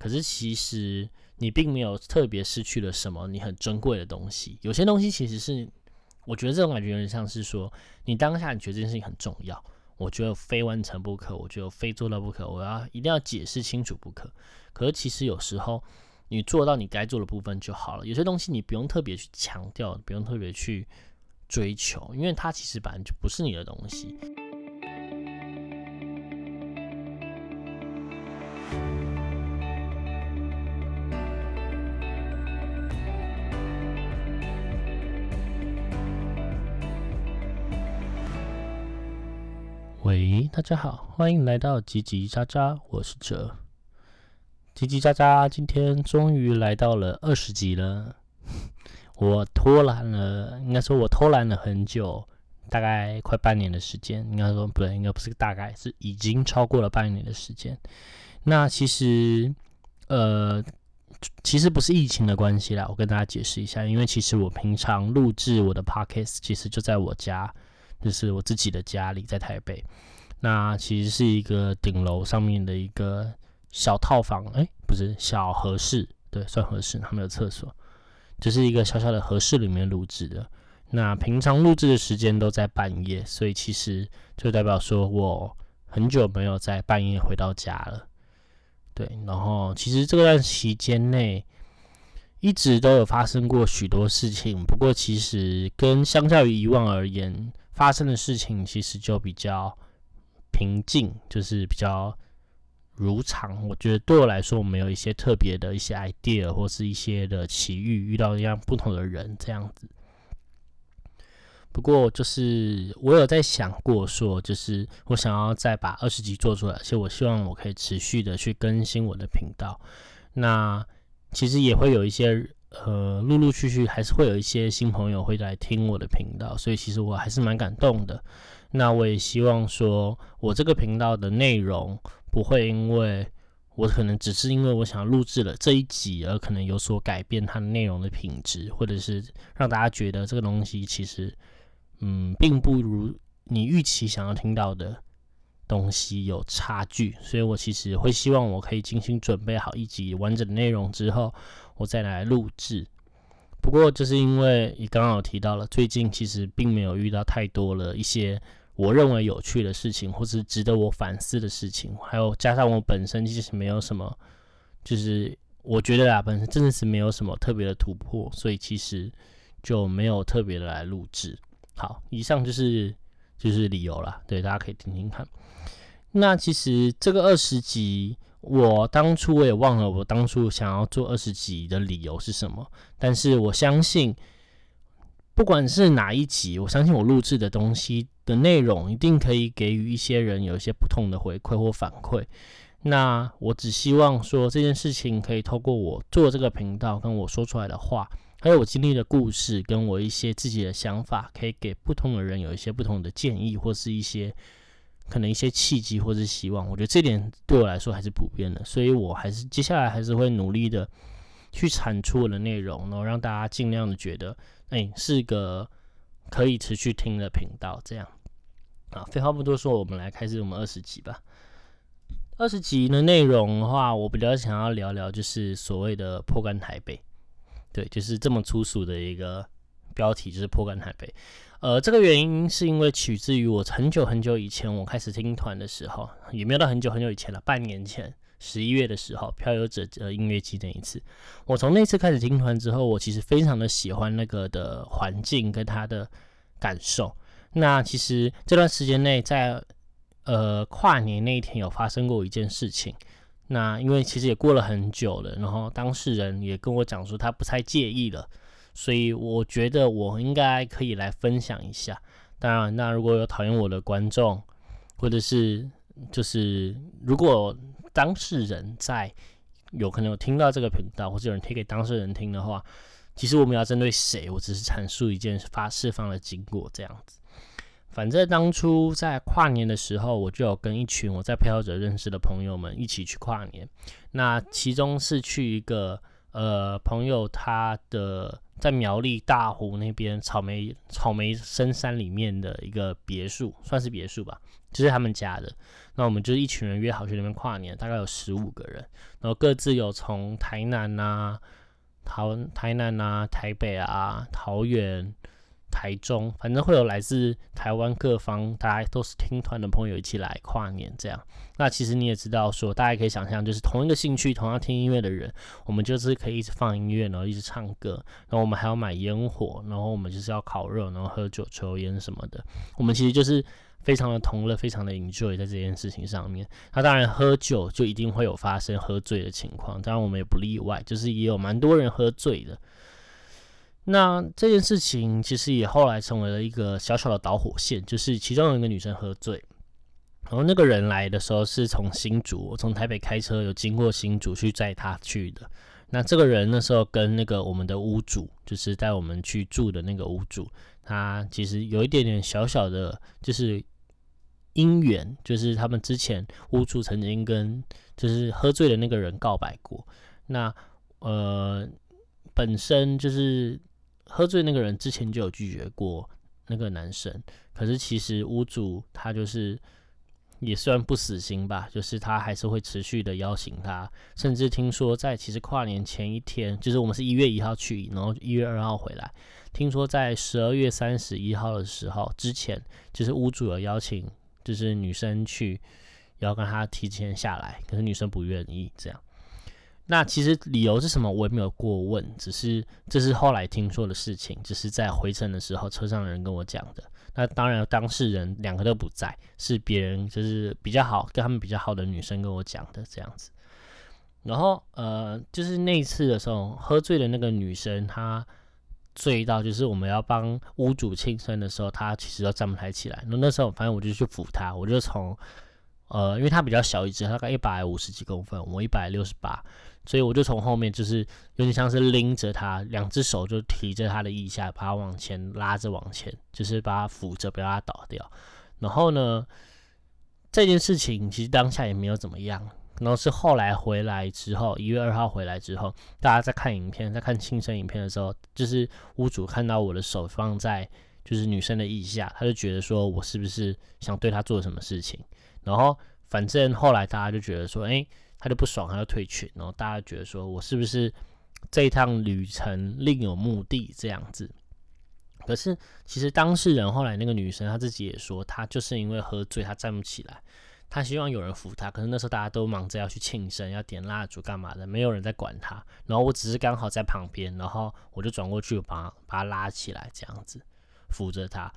可是其实你并没有特别失去了什么你很珍贵的东西。有些东西其实是，我觉得这种感觉有点像是说，你当下你觉得这件事情很重要，我觉得非完成不可，我觉得非做到不可，我要一定要解释清楚不可。可是其实有时候你做到你该做的部分就好了。有些东西你不用特别去强调，不用特别去追求，因为它其实本来就不是你的东西。大家好，欢迎来到叽叽喳喳，我是哲。叽叽喳喳，今天终于来到了二十集了。我拖懒了，应该说我偷懒了很久，大概快半年的时间。应该说不对，应该不是大概，是已经超过了半年的时间。那其实，呃，其实不是疫情的关系啦。我跟大家解释一下，因为其实我平常录制我的 podcast，其实就在我家。就是我自己的家里，在台北，那其实是一个顶楼上面的一个小套房，哎，不是小合适，对，算合适，它没有厕所，就是一个小小的合适里面录制的。那平常录制的时间都在半夜，所以其实就代表说我很久没有在半夜回到家了，对。然后其实这段期间内一直都有发生过许多事情，不过其实跟相较于以往而言。发生的事情其实就比较平静，就是比较如常。我觉得对我来说，我没有一些特别的一些 idea 或是一些的奇遇，遇到一样不同的人这样子。不过，就是我有在想过，说就是我想要再把二十集做出来，而且我希望我可以持续的去更新我的频道。那其实也会有一些。呃，陆陆续续还是会有一些新朋友会来听我的频道，所以其实我还是蛮感动的。那我也希望说，我这个频道的内容不会因为我可能只是因为我想录制了这一集而可能有所改变它的内容的品质，或者是让大家觉得这个东西其实嗯并不如你预期想要听到的东西有差距。所以我其实会希望我可以精心准备好一集完整的内容之后。我再来录制，不过就是因为你刚刚有提到了，最近其实并没有遇到太多了一些我认为有趣的事情，或是值得我反思的事情，还有加上我本身其实没有什么，就是我觉得啊，本身真的是没有什么特别的突破，所以其实就没有特别的来录制。好，以上就是就是理由了，对，大家可以听听看。那其实这个二十集。我当初我也忘了，我当初想要做二十集的理由是什么。但是我相信，不管是哪一集，我相信我录制的东西的内容一定可以给予一些人有一些不同的回馈或反馈。那我只希望说这件事情可以透过我做这个频道，跟我说出来的话，还有我经历的故事，跟我一些自己的想法，可以给不同的人有一些不同的建议，或是一些。可能一些契机或是希望，我觉得这点对我来说还是普遍的，所以我还是接下来还是会努力的去产出我的内容，然后让大家尽量的觉得，哎，是个可以持续听的频道。这样啊，废话不多说，我们来开始我们二十集吧。二十集的内容的话，我比较想要聊聊就是所谓的破干台北，对，就是这么粗俗的一个标题，就是破干台北。呃，这个原因是因为取自于我很久很久以前我开始听团的时候，也没有到很久很久以前了，半年前十一月的时候，漂游者呃音乐季那一次，我从那次开始听团之后，我其实非常的喜欢那个的环境跟他的感受。那其实这段时间内，在呃跨年那一天有发生过一件事情，那因为其实也过了很久了，然后当事人也跟我讲说他不太介意了。所以我觉得我应该可以来分享一下。当然，那如果有讨厌我的观众，或者是就是如果当事人在有可能有听到这个频道，或者有人推给当事人听的话，其实我们要针对谁？我只是阐述一件发释放的经过这样子。反正当初在跨年的时候，我就有跟一群我在漂者认识的朋友们一起去跨年。那其中是去一个呃朋友他的。在苗栗大湖那边草莓草莓深山里面的一个别墅，算是别墅吧。就是他们家的。那我们就一群人约好去那边跨年，大概有十五个人，然后各自有从台南啊、台台南啊、台北啊、桃园。台中，反正会有来自台湾各方，大家都是听团的朋友一起来跨年这样。那其实你也知道，说大家可以想象，就是同一个兴趣、同样听音乐的人，我们就是可以一直放音乐，然后一直唱歌，然后我们还要买烟火，然后我们就是要烤肉，然后喝酒、抽烟什么的。我们其实就是非常的同乐，非常的 enjoy 在这件事情上面。那当然，喝酒就一定会有发生喝醉的情况，当然我们也不例外，就是也有蛮多人喝醉的。那这件事情其实也后来成为了一个小小的导火线，就是其中有一个女生喝醉，然后那个人来的时候是从新竹，我从台北开车有经过新竹去载她去的。那这个人那时候跟那个我们的屋主，就是带我们去住的那个屋主，他其实有一点点小小的，就是姻缘，就是他们之前屋主曾经跟就是喝醉的那个人告白过。那呃，本身就是。喝醉那个人之前就有拒绝过那个男生，可是其实屋主他就是也算不死心吧，就是他还是会持续的邀请他，甚至听说在其实跨年前一天，就是我们是一月一号去，然后一月二号回来，听说在十二月三十一号的时候之前，就是屋主有邀请，就是女生去要跟他提前下来，可是女生不愿意这样。那其实理由是什么，我也没有过问，只是这是后来听说的事情，只是在回程的时候车上的人跟我讲的。那当然当事人两个都不在，是别人就是比较好跟他们比较好的女生跟我讲的这样子。然后呃，就是那一次的时候，喝醉的那个女生她醉到就是我们要帮屋主庆生的时候，她其实都站不太起来。那那时候反正我就去扶她，我就从呃，因为她比较小一只，大概一百五十几公分，我一百六十八。所以我就从后面，就是有点像是拎着他，两只手就提着他的腋下，把他往前拉着往前，就是把他扶着，不要他倒掉。然后呢，这件事情其实当下也没有怎么样。然后是后来回来之后，一月二号回来之后，大家在看影片，在看庆生影片的时候，就是屋主看到我的手放在就是女生的腋下，他就觉得说我是不是想对她做什么事情。然后反正后来大家就觉得说，哎。他就不爽，他就退群，然后大家觉得说我是不是这一趟旅程另有目的这样子？可是其实当事人后来那个女生她自己也说，她就是因为喝醉，她站不起来，她希望有人扶她。可是那时候大家都忙着要去庆生，要点蜡烛干嘛的，没有人在管她。然后我只是刚好在旁边，然后我就转过去把把她拉起来，这样子扶着她。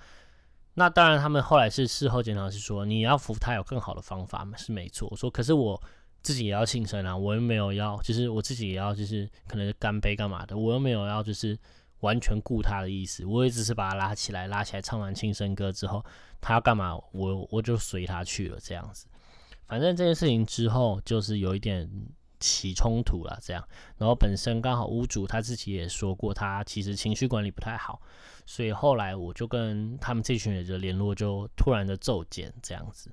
那当然，他们后来是事后检讨是说，你要扶她有更好的方法嘛，是没错。我说，可是我。自己也要庆生啊，我又没有要，就是我自己也要，就是可能干杯干嘛的，我又没有要，就是完全顾他的意思，我也只是把他拉起来，拉起来唱完庆生歌之后，他要干嘛，我我就随他去了这样子。反正这件事情之后就是有一点起冲突了，这样，然后本身刚好屋主他自己也说过，他其实情绪管理不太好，所以后来我就跟他们这群人的联络就突然的骤减这样子。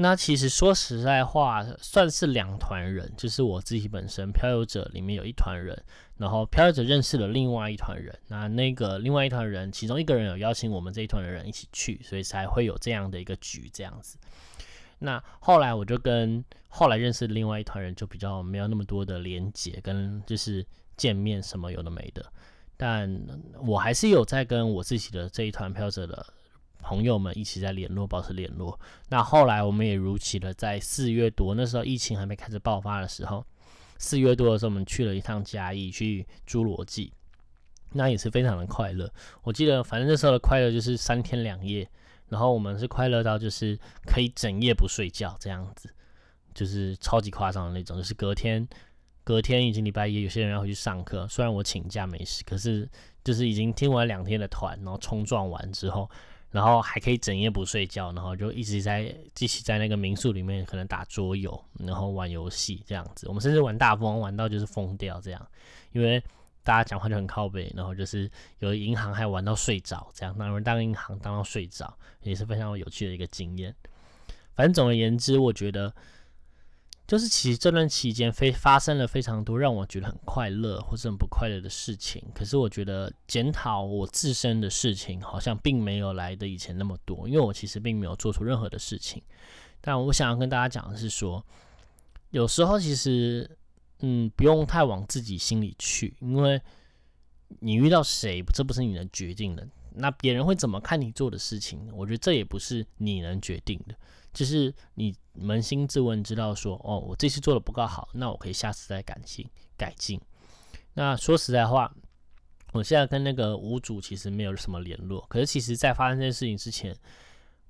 那其实说实在话，算是两团人，就是我自己本身漂游者里面有一团人，然后漂游者认识了另外一团人，那那个另外一团人，其中一个人有邀请我们这一团的人一起去，所以才会有这样的一个局这样子。那后来我就跟后来认识另外一团人就比较没有那么多的连结跟就是见面什么有的没的，但我还是有在跟我自己的这一团漂者的。朋友们一起在联络，保持联络。那后来我们也如期的在四月多，那时候疫情还没开始爆发的时候，四月多的时候，我们去了一趟嘉义，去侏罗纪，那也是非常的快乐。我记得，反正那时候的快乐就是三天两夜，然后我们是快乐到就是可以整夜不睡觉这样子，就是超级夸张的那种。就是隔天，隔天已经礼拜一，有些人要回去上课，虽然我请假没事，可是就是已经听完两天的团，然后冲撞完之后。然后还可以整夜不睡觉，然后就一直在一起在那个民宿里面可能打桌游，然后玩游戏这样子。我们甚至玩大风玩到就是疯掉这样，因为大家讲话就很靠背，然后就是有银行还玩到睡着这样，有人当银行当到睡着，也是非常有趣的一个经验。反正总而言之，我觉得就是其实这段期间非发生了非常多让我觉得很快乐或者很不快乐的事情，可是我觉得检讨我自身的事情好像并没有来的以前那么多，因为我其实并没有做出任何的事情。但我想要跟大家讲的是说，有时候其实嗯不用太往自己心里去，因为你遇到谁这不是你能决定的，那别人会怎么看你做的事情，我觉得这也不是你能决定的。就是你扪心自问，知道说，哦，我这次做的不够好，那我可以下次再改进改进。那说实在话，我现在跟那个屋主其实没有什么联络，可是其实在发生这件事情之前，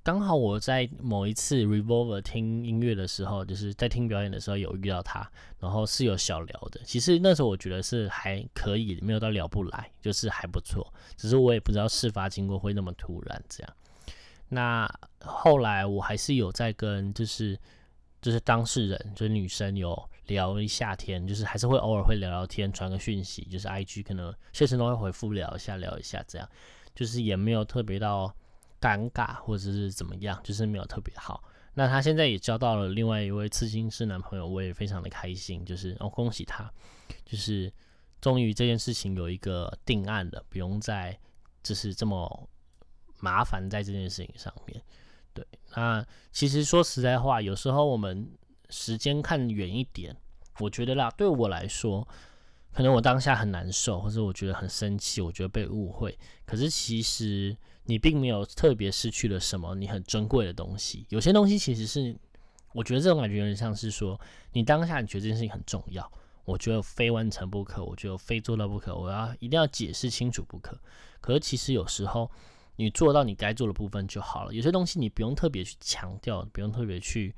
刚好我在某一次 Revolver 听音乐的时候，就是在听表演的时候有遇到他，然后是有小聊的。其实那时候我觉得是还可以，没有到聊不来，就是还不错。只是我也不知道事发经过会那么突然这样。那后来我还是有在跟，就是就是当事人，就是女生有聊一下天，就是还是会偶尔会聊聊天，传个讯息，就是 I G 可能现实都会回复聊一下聊一下这样，就是也没有特别到尴尬或者是怎么样，就是没有特别好。那他现在也交到了另外一位刺青师男朋友，我也非常的开心，就是哦恭喜他，就是终于这件事情有一个定案了，不用再就是这么。麻烦在这件事情上面，对，那其实说实在话，有时候我们时间看远一点，我觉得啦，对我来说，可能我当下很难受，或者我觉得很生气，我觉得被误会，可是其实你并没有特别失去了什么你很珍贵的东西。有些东西其实是，我觉得这种感觉有点像是说，你当下你觉得这件事情很重要，我觉得非完成不可，我觉得非做到不可，我要一定要解释清楚不可。可是其实有时候。你做到你该做的部分就好了。有些东西你不用特别去强调，不用特别去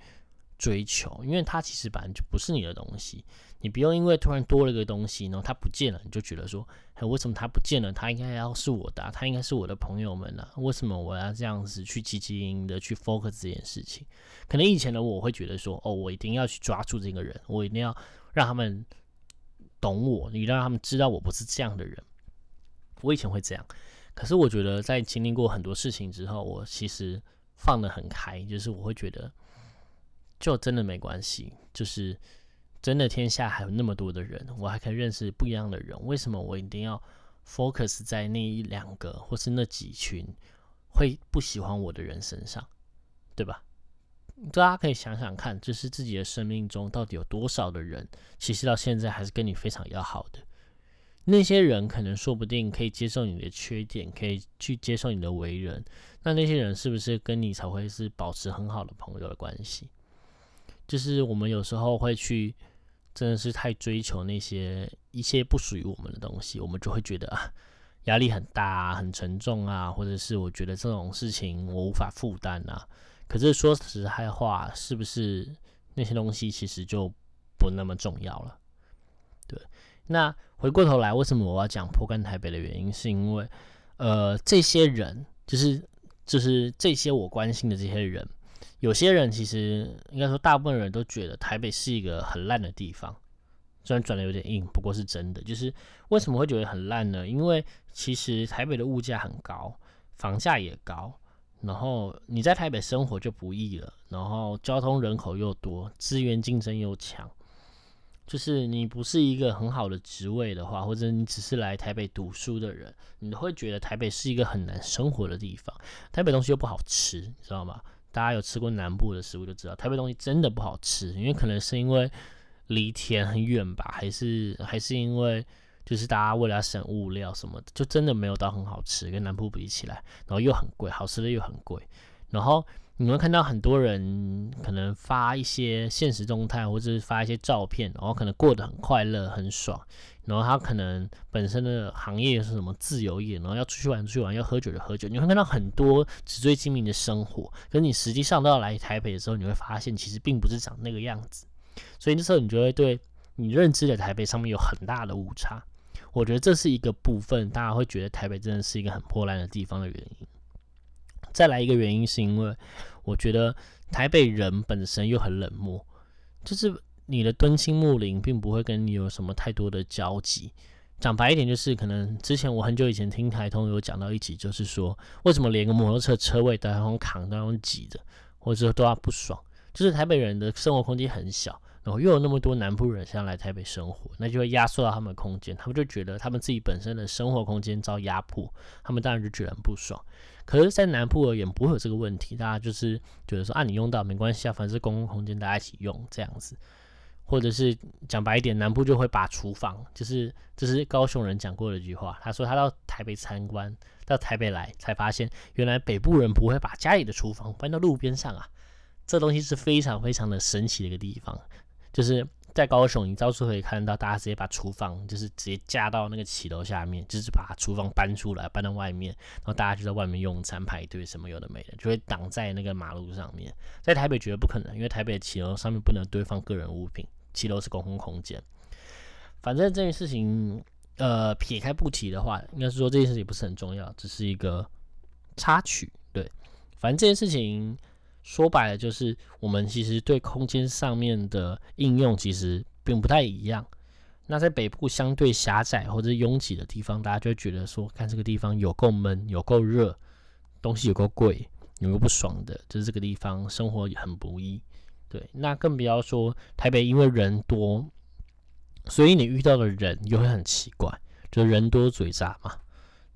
追求，因为它其实本来就不是你的东西。你不用因为突然多了个东西，然后它不见了，你就觉得说，哎，为什么它不见了？它应该要是我的，它应该是我的朋友们呢？为什么我要这样子去积极的去 focus 这件事情？可能以前的我会觉得说，哦，我一定要去抓住这个人，我一定要让他们懂我，你让他们知道我不是这样的人。我以前会这样。可是我觉得，在经历过很多事情之后，我其实放得很开，就是我会觉得，就真的没关系，就是真的天下还有那么多的人，我还可以认识不一样的人，为什么我一定要 focus 在那一两个或是那几群会不喜欢我的人身上，对吧？大家可以想想看，就是自己的生命中到底有多少的人，其实到现在还是跟你非常要好的。那些人可能说不定可以接受你的缺点，可以去接受你的为人。那那些人是不是跟你才会是保持很好的朋友的关系？就是我们有时候会去，真的是太追求那些一些不属于我们的东西，我们就会觉得啊，压力很大、很沉重啊，或者是我觉得这种事情我无法负担啊。可是说实在话，是不是那些东西其实就不那么重要了？对。那回过头来，为什么我要讲破干台北的原因，是因为，呃，这些人就是就是这些我关心的这些人，有些人其实应该说大部分人都觉得台北是一个很烂的地方，虽然转的有点硬，不过是真的。就是为什么会觉得很烂呢？因为其实台北的物价很高，房价也高，然后你在台北生活就不易了，然后交通人口又多，资源竞争又强。就是你不是一个很好的职位的话，或者你只是来台北读书的人，你会觉得台北是一个很难生活的地方。台北东西又不好吃，你知道吗？大家有吃过南部的食物就知道，台北东西真的不好吃，因为可能是因为离田很远吧，还是还是因为就是大家为了省物料什么的，就真的没有到很好吃，跟南部比起来，然后又很贵，好吃的又很贵，然后。你会看到很多人可能发一些现实动态，或者是发一些照片，然后可能过得很快乐、很爽。然后他可能本身的行业是什么自由业，然后要出去玩、出去玩，要喝酒就喝酒。你会看到很多纸醉金迷的生活，可是你实际上到来台北的时候，你会发现其实并不是长那个样子。所以那时候你就会对你认知的台北上面有很大的误差。我觉得这是一个部分，大家会觉得台北真的是一个很破烂的地方的原因。再来一个原因是因为。我觉得台北人本身又很冷漠，就是你的敦亲睦邻并不会跟你有什么太多的交集。讲白一点，就是可能之前我很久以前听台通有讲到一起，就是说为什么连个摩托车车位都要用扛，都要用挤的，或者说都要不爽。就是台北人的生活空间很小，然后又有那么多南部人想要来台北生活，那就会压缩到他们的空间，他们就觉得他们自己本身的生活空间遭压迫，他们当然就觉得很不爽。可是，在南部而言不会有这个问题，大家就是觉得说啊，你用到没关系啊，反正是公共空间，大家一起用这样子。或者是讲白一点，南部就会把厨房，就是这是高雄人讲过的一句话，他说他到台北参观，到台北来才发现，原来北部人不会把家里的厨房搬到路边上啊，这东西是非常非常的神奇的一个地方，就是。在高雄，你到处可以看到，大家直接把厨房就是直接架到那个骑楼下面，就是把厨房搬出来，搬到外面，然后大家就在外面用餐排队，什么有的没的，就会挡在那个马路上面。在台北绝对不可能，因为台北的骑楼上面不能堆放个人物品，骑楼是公共空间。反正这件事情，呃，撇开不提的话，应该是说这件事情不是很重要，只是一个插曲。对，反正这件事情。说白了就是，我们其实对空间上面的应用其实并不太一样。那在北部相对狭窄或者拥挤的地方，大家就会觉得说，看这个地方有够闷，有够热，东西有够贵，有够不爽的，就是这个地方生活很不易。对，那更不要说台北，因为人多，所以你遇到的人又会很奇怪，就人多嘴杂嘛。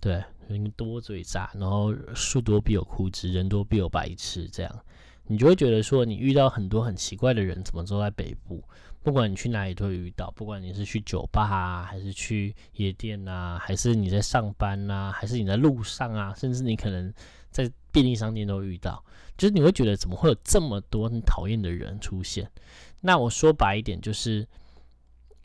对，人多嘴杂，然后树多必有枯枝，人多必有白痴，这样。你就会觉得说，你遇到很多很奇怪的人，怎么都在北部？不管你去哪里都会遇到，不管你是去酒吧啊，还是去夜店啊，还是你在上班啊，还是你在路上啊，甚至你可能在便利商店都遇到，就是你会觉得怎么会有这么多很讨厌的人出现？那我说白一点，就是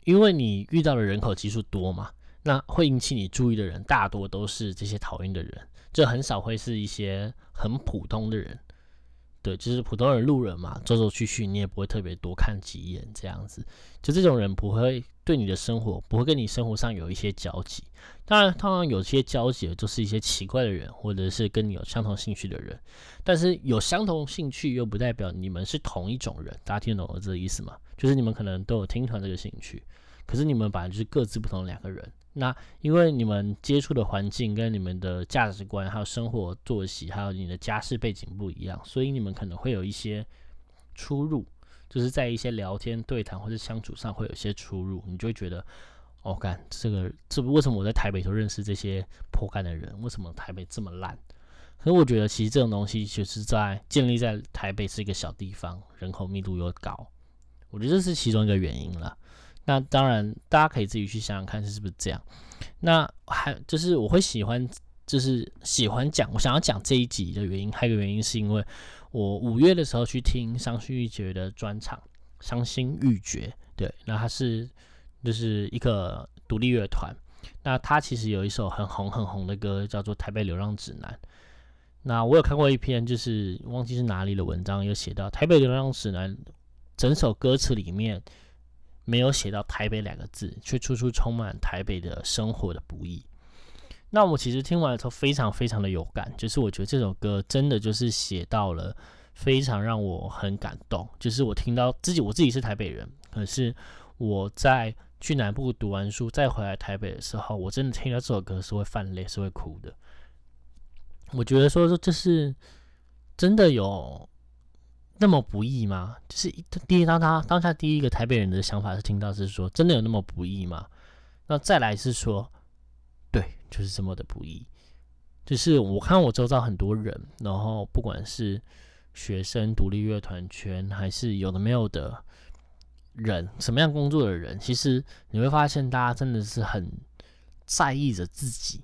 因为你遇到的人口基数多嘛，那会引起你注意的人大多都是这些讨厌的人，就很少会是一些很普通的人。对，就是普通人、路人嘛，走走去去，你也不会特别多看几眼这样子。就这种人不会对你的生活，不会跟你生活上有一些交集。当然，通常有些交集的，就是一些奇怪的人，或者是跟你有相同兴趣的人。但是有相同兴趣，又不代表你们是同一种人。大家听懂我这个意思吗？就是你们可能都有听团这个兴趣，可是你们本来就是各自不同两个人。那因为你们接触的环境跟你们的价值观，还有生活作息，还有你的家世背景不一样，所以你们可能会有一些出入，就是在一些聊天、对谈或者相处上会有一些出入，你就会觉得，哦，干这个，这为什么我在台北都认识这些破干的人？为什么台北这么烂？可是我觉得其实这种东西就是在建立在台北是一个小地方，人口密度又高，我觉得这是其中一个原因了。那当然，大家可以自己去想想看是不是这样。那还就是我会喜欢，就是喜欢讲，我想要讲这一集的原因，还有一个原因是因为我五月的时候去听伤心欲绝的专场，《伤心欲绝》。对，那他是就是一个独立乐团。那他其实有一首很红很红的歌，叫做《台北流浪指南》。那我有看过一篇，就是忘记是哪里的文章，有写到《台北流浪指南》整首歌词里面。没有写到台北两个字，却处处充满台北的生活的不易。那我其实听完之后非常非常的有感，就是我觉得这首歌真的就是写到了非常让我很感动。就是我听到自己，我自己是台北人，可是我在去南部读完书再回来台北的时候，我真的听到这首歌是会泛泪，是会哭的。我觉得说说这是真的有。那么不易吗？就是第一当他当下第一个台北人的想法是听到是说，真的有那么不易吗？那再来是说，对，就是这么的不易。就是我看我周遭很多人，然后不管是学生、独立乐团圈，还是有的没有的人，什么样工作的人，其实你会发现，大家真的是很在意着自己，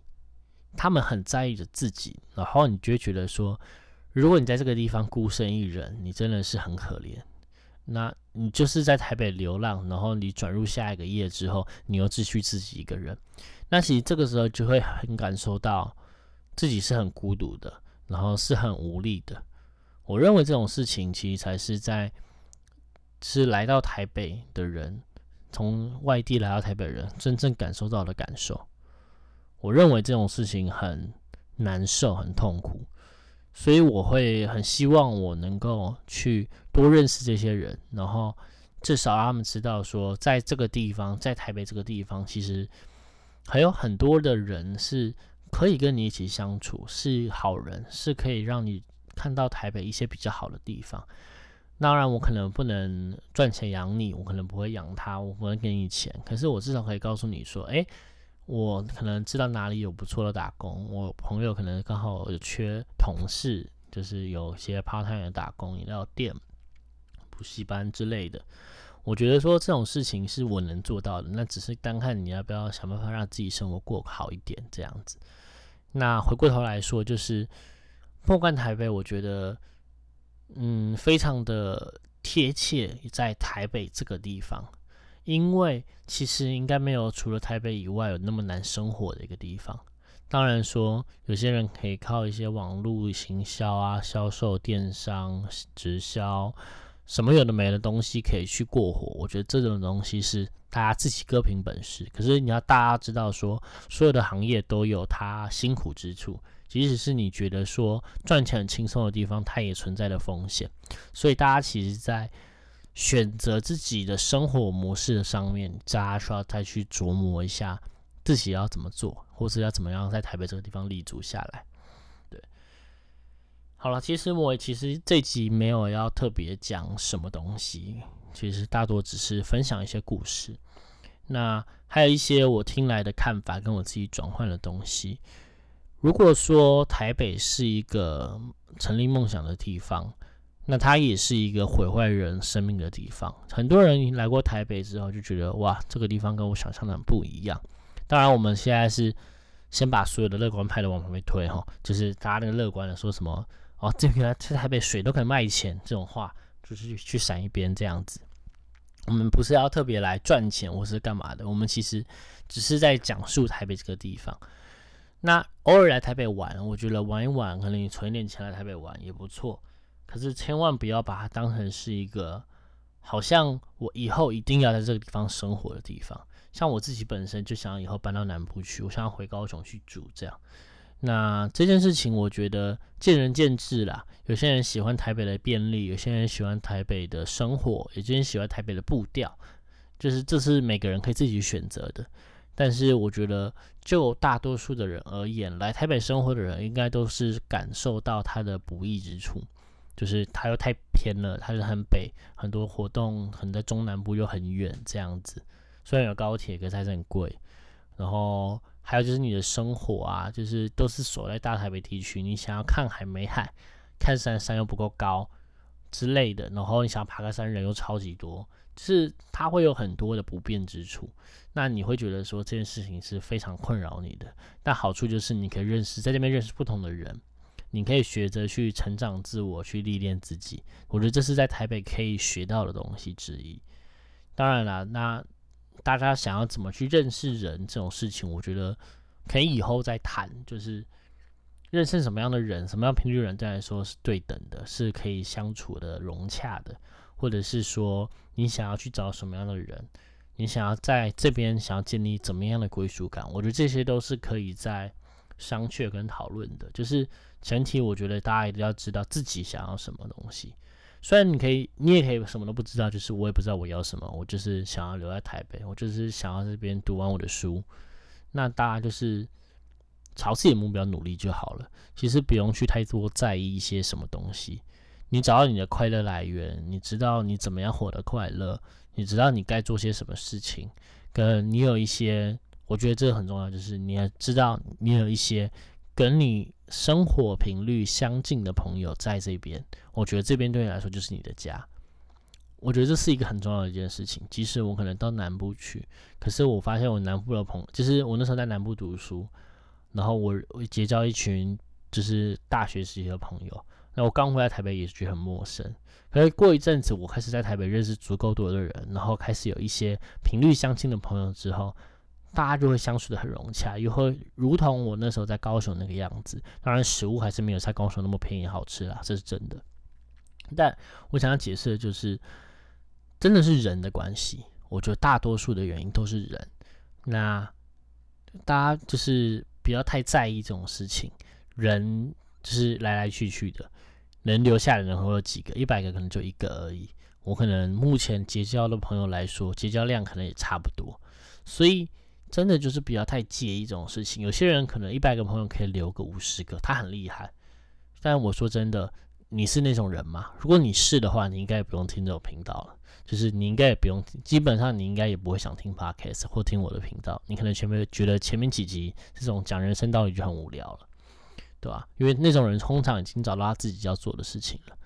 他们很在意着自己，然后你就觉得说。如果你在这个地方孤身一人，你真的是很可怜。那你就是在台北流浪，然后你转入下一个业之后，你又继续自己一个人。那其实这个时候就会很感受到自己是很孤独的，然后是很无力的。我认为这种事情其实才是在是来到台北的人，从外地来到台北人真正感受到的感受。我认为这种事情很难受，很痛苦。所以我会很希望我能够去多认识这些人，然后至少让他们知道说，在这个地方，在台北这个地方，其实还有很多的人是可以跟你一起相处，是好人，是可以让你看到台北一些比较好的地方。当然，我可能不能赚钱养你，我可能不会养他，我不能给你钱。可是我至少可以告诉你说，诶，我可能知道哪里有不错的打工。我朋友可能刚好有缺同事，就是有些 part time 的打工，饮料店、补习班之类的。我觉得说这种事情是我能做到的，那只是单看你要不要想办法让自己生活过好一点这样子。那回过头来说，就是莫干台北，我觉得。嗯，非常的贴切，在台北这个地方，因为其实应该没有除了台北以外有那么难生活的一个地方。当然说，有些人可以靠一些网络行销啊、销售、电商、直销，什么有的没的东西可以去过活。我觉得这种东西是大家自己各凭本事。可是你要大家知道说，所有的行业都有它辛苦之处。即使是你觉得说赚钱很轻松的地方，它也存在的风险。所以大家其实，在选择自己的生活模式的上面，大家需要再去琢磨一下自己要怎么做，或是要怎么样在台北这个地方立足下来。对，好了，其实我其实这集没有要特别讲什么东西，其实大多只是分享一些故事。那还有一些我听来的看法，跟我自己转换的东西。如果说台北是一个成立梦想的地方，那它也是一个毁坏人生命的地方。很多人来过台北之后就觉得，哇，这个地方跟我想象的很不一样。当然，我们现在是先把所有的乐观派的往旁边推，哈，就是大家那个乐观的说什么，哦，这个在台北水都可以卖钱这种话，就是去闪一边这样子。我们不是要特别来赚钱或是干嘛的，我们其实只是在讲述台北这个地方。那偶尔来台北玩，我觉得玩一玩，可能你存点钱来台北玩也不错。可是千万不要把它当成是一个好像我以后一定要在这个地方生活的地方。像我自己本身就想以后搬到南部去，我想要回高雄去住这样。那这件事情我觉得见仁见智啦。有些人喜欢台北的便利，有些人喜欢台北的生活，有些人喜欢台北的步调，就是这是每个人可以自己选择的。但是我觉得，就大多数的人而言，来台北生活的人应该都是感受到它的不易之处，就是它又太偏了，它是很北，很多活动可能在中南部又很远这样子。虽然有高铁，可是还是很贵。然后还有就是你的生活啊，就是都是锁在大台北地区，你想要看海没海，看山山又不够高之类的，然后你想爬个山人又超级多。就是它会有很多的不便之处，那你会觉得说这件事情是非常困扰你的。但好处就是你可以认识在这边认识不同的人，你可以学着去成长自我，去历练自己。我觉得这是在台北可以学到的东西之一。当然了，那大家想要怎么去认识人这种事情，我觉得可以以后再谈。就是认识什么样的人，什么样频率人，对来说是对等的，是可以相处的融洽的。或者是说，你想要去找什么样的人，你想要在这边想要建立怎么样的归属感，我觉得这些都是可以在商榷跟讨论的。就是前提，我觉得大家一定要知道自己想要什么东西。虽然你可以，你也可以什么都不知道，就是我也不知道我要什么，我就是想要留在台北，我就是想要这边读完我的书。那大家就是朝自己的目标努力就好了。其实不用去太多在意一些什么东西。你找到你的快乐来源，你知道你怎么样获得快乐，你知道你该做些什么事情，跟你有一些，我觉得这个很重要，就是你要知道你有一些跟你生活频率相近的朋友在这边，我觉得这边对你来说就是你的家。我觉得这是一个很重要的一件事情。即使我可能到南部去，可是我发现我南部的朋友，就是我那时候在南部读书，然后我我结交一群就是大学时期的朋友。那我刚回来台北也是觉得很陌生，可是过一阵子，我开始在台北认识足够多的人，然后开始有一些频率相近的朋友之后，大家就会相处的很融洽，又会如同我那时候在高雄那个样子。当然，食物还是没有在高雄那么便宜好吃啦，这是真的。但我想要解释的就是，真的是人的关系。我觉得大多数的原因都是人。那大家就是不要太在意这种事情，人就是来来去去的。能留下的人会有几个？一百个可能就一个而已。我可能目前结交的朋友来说，结交量可能也差不多。所以真的就是不要太介意这种事情。有些人可能一百个朋友可以留个五十个，他很厉害。但我说真的，你是那种人吗？如果你是的话，你应该也不用听这种频道了。就是你应该也不用，基本上你应该也不会想听 podcast 或听我的频道。你可能前面觉得前面几集这种讲人生道理就很无聊了，对吧？因为那种人通常已经找到他自己要做的事情了。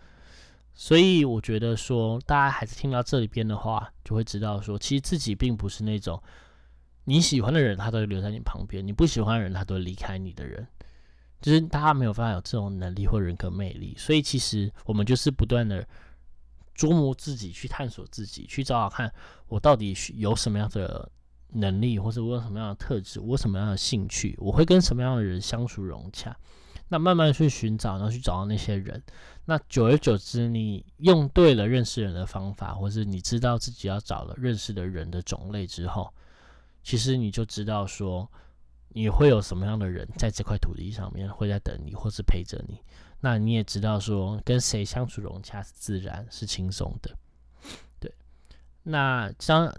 所以我觉得说，大家还是听到这里边的话，就会知道说，其实自己并不是那种你喜欢的人，他都会留在你旁边；你不喜欢的人，他都离开你的人。就是大家没有办法有这种能力或人格魅力。所以其实我们就是不断的。琢磨自己，去探索自己，去找找看我到底有什么样的能力，或者我有什么样的特质，我有什么样的兴趣，我会跟什么样的人相处融洽。那慢慢去寻找，然后去找到那些人。那久而久之，你用对了认识人的方法，或是你知道自己要找了认识的人的种类之后，其实你就知道说你会有什么样的人在这块土地上面会在等你，或是陪着你。那你也知道说跟谁相处融洽是自然是轻松的，对。那讲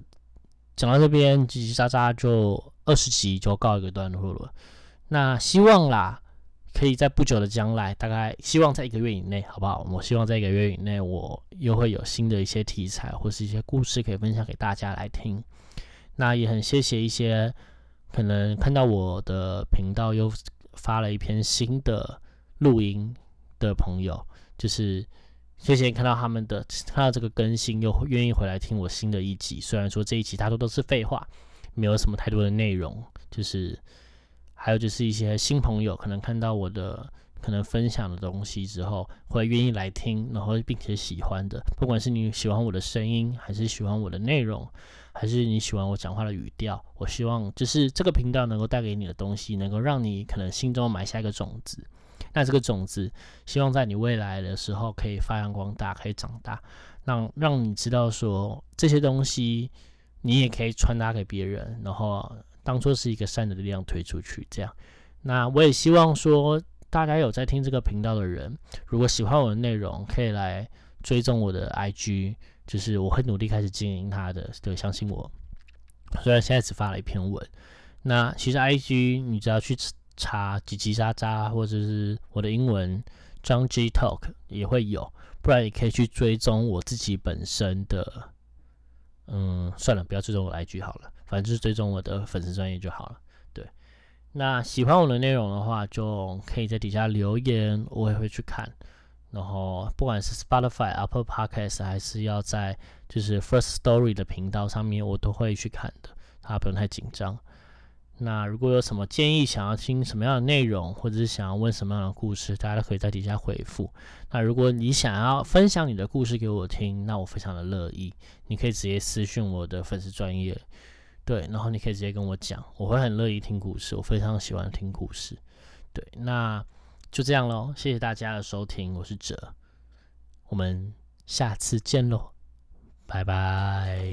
讲到这边叽叽喳喳就二十集就告一个段落了。那希望啦，可以在不久的将来，大概希望在一个月以内，好不好？我希望在一个月以内，我又会有新的一些题材或是一些故事可以分享给大家来听。那也很谢谢一些可能看到我的频道又发了一篇新的录音。的朋友，就是谢谢看到他们的看到这个更新，又愿意回来听我新的一集。虽然说这一集大多都是废话，没有什么太多的内容，就是还有就是一些新朋友，可能看到我的可能分享的东西之后，会愿意来听，然后并且喜欢的。不管是你喜欢我的声音，还是喜欢我的内容，还是你喜欢我讲话的语调，我希望就是这个频道能够带给你的东西，能够让你可能心中埋下一个种子。那这个种子，希望在你未来的时候可以发扬光大，可以长大，让让你知道说这些东西，你也可以传达给别人，然后当做是一个善的力量推出去。这样，那我也希望说，大家有在听这个频道的人，如果喜欢我的内容，可以来追踪我的 IG，就是我会努力开始经营它的，对，相信我。虽然现在只发了一篇文，那其实 IG 你只要去。查叽叽喳喳，或者是我的英文张 G Talk 也会有，不然也可以去追踪我自己本身的。嗯，算了，不要追踪我 IG 好了，反正就是追踪我的粉丝专业就好了。对，那喜欢我的内容的话，就可以在底下留言，我也会去看。然后不管是 Spotify、Apple Podcast，还是要在就是 First Story 的频道上面，我都会去看的，大家不用太紧张。那如果有什么建议，想要听什么样的内容，或者是想要问什么样的故事，大家都可以在底下回复。那如果你想要分享你的故事给我听，那我非常的乐意。你可以直接私信我的粉丝专业，对，然后你可以直接跟我讲，我会很乐意听故事，我非常喜欢听故事。对，那就这样喽，谢谢大家的收听，我是哲，我们下次见喽，拜拜。